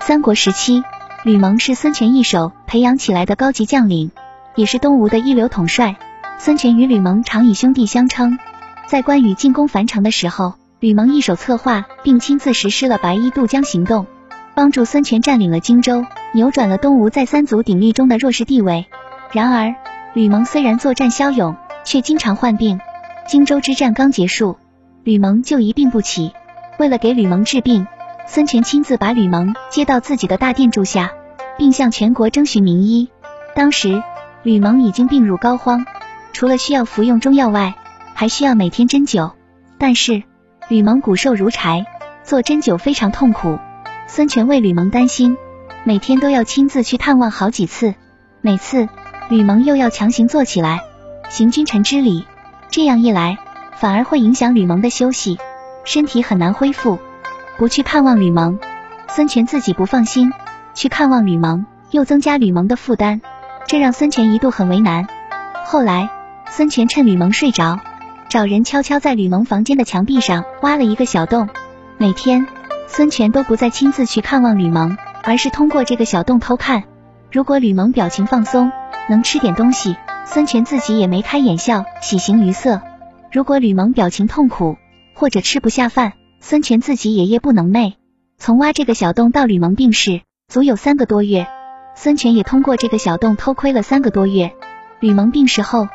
三国时期，吕蒙是孙权一手培养起来的高级将领，也是东吴的一流统帅。孙权与吕蒙常以兄弟相称。在关羽进攻樊城的时候，吕蒙一手策划并亲自实施了白衣渡江行动，帮助孙权占领了荆州，扭转了东吴在三足鼎立中的弱势地位。然而，吕蒙虽然作战骁勇，却经常患病。荆州之战刚结束，吕蒙就一病不起。为了给吕蒙治病，孙权亲自把吕蒙接到自己的大殿住下，并向全国征询名医。当时，吕蒙已经病入膏肓，除了需要服用中药外，还需要每天针灸。但是，吕蒙骨瘦如柴，做针灸非常痛苦。孙权为吕蒙担心，每天都要亲自去探望好几次。每次，吕蒙又要强行坐起来，行君臣之礼。这样一来，反而会影响吕蒙的休息，身体很难恢复。不去看望吕蒙，孙权自己不放心；去看望吕蒙，又增加吕蒙的负担，这让孙权一度很为难。后来，孙权趁吕蒙睡着，找人悄悄在吕蒙房间的墙壁上挖了一个小洞。每天，孙权都不再亲自去看望吕蒙，而是通过这个小洞偷看。如果吕蒙表情放松，能吃点东西。孙权自己也眉开眼笑，喜形于色。如果吕蒙表情痛苦，或者吃不下饭，孙权自己也夜不能寐。从挖这个小洞到吕蒙病逝，足有三个多月。孙权也通过这个小洞偷窥了三个多月。吕蒙病逝后，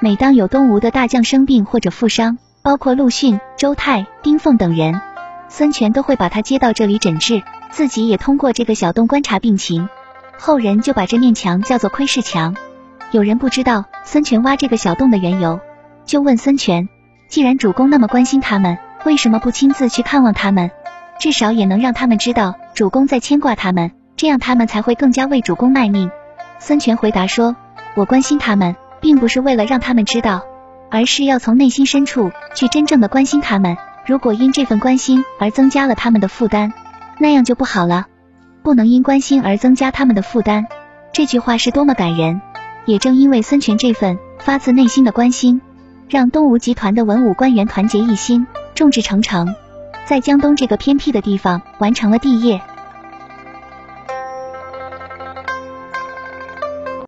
每当有东吴的大将生病或者负伤，包括陆逊、周泰、丁奉等人，孙权都会把他接到这里诊治，自己也通过这个小洞观察病情。后人就把这面墙叫做窥视墙。有人不知道孙权挖这个小洞的缘由，就问孙权：既然主公那么关心他们，为什么不亲自去看望他们？至少也能让他们知道主公在牵挂他们，这样他们才会更加为主公卖命。孙权回答说：我关心他们，并不是为了让他们知道，而是要从内心深处去真正的关心他们。如果因这份关心而增加了他们的负担，那样就不好了。不能因关心而增加他们的负担。这句话是多么感人。也正因为孙权这份发自内心的关心，让东吴集团的文武官员团结一心，众志成城，在江东这个偏僻的地方完成了帝业。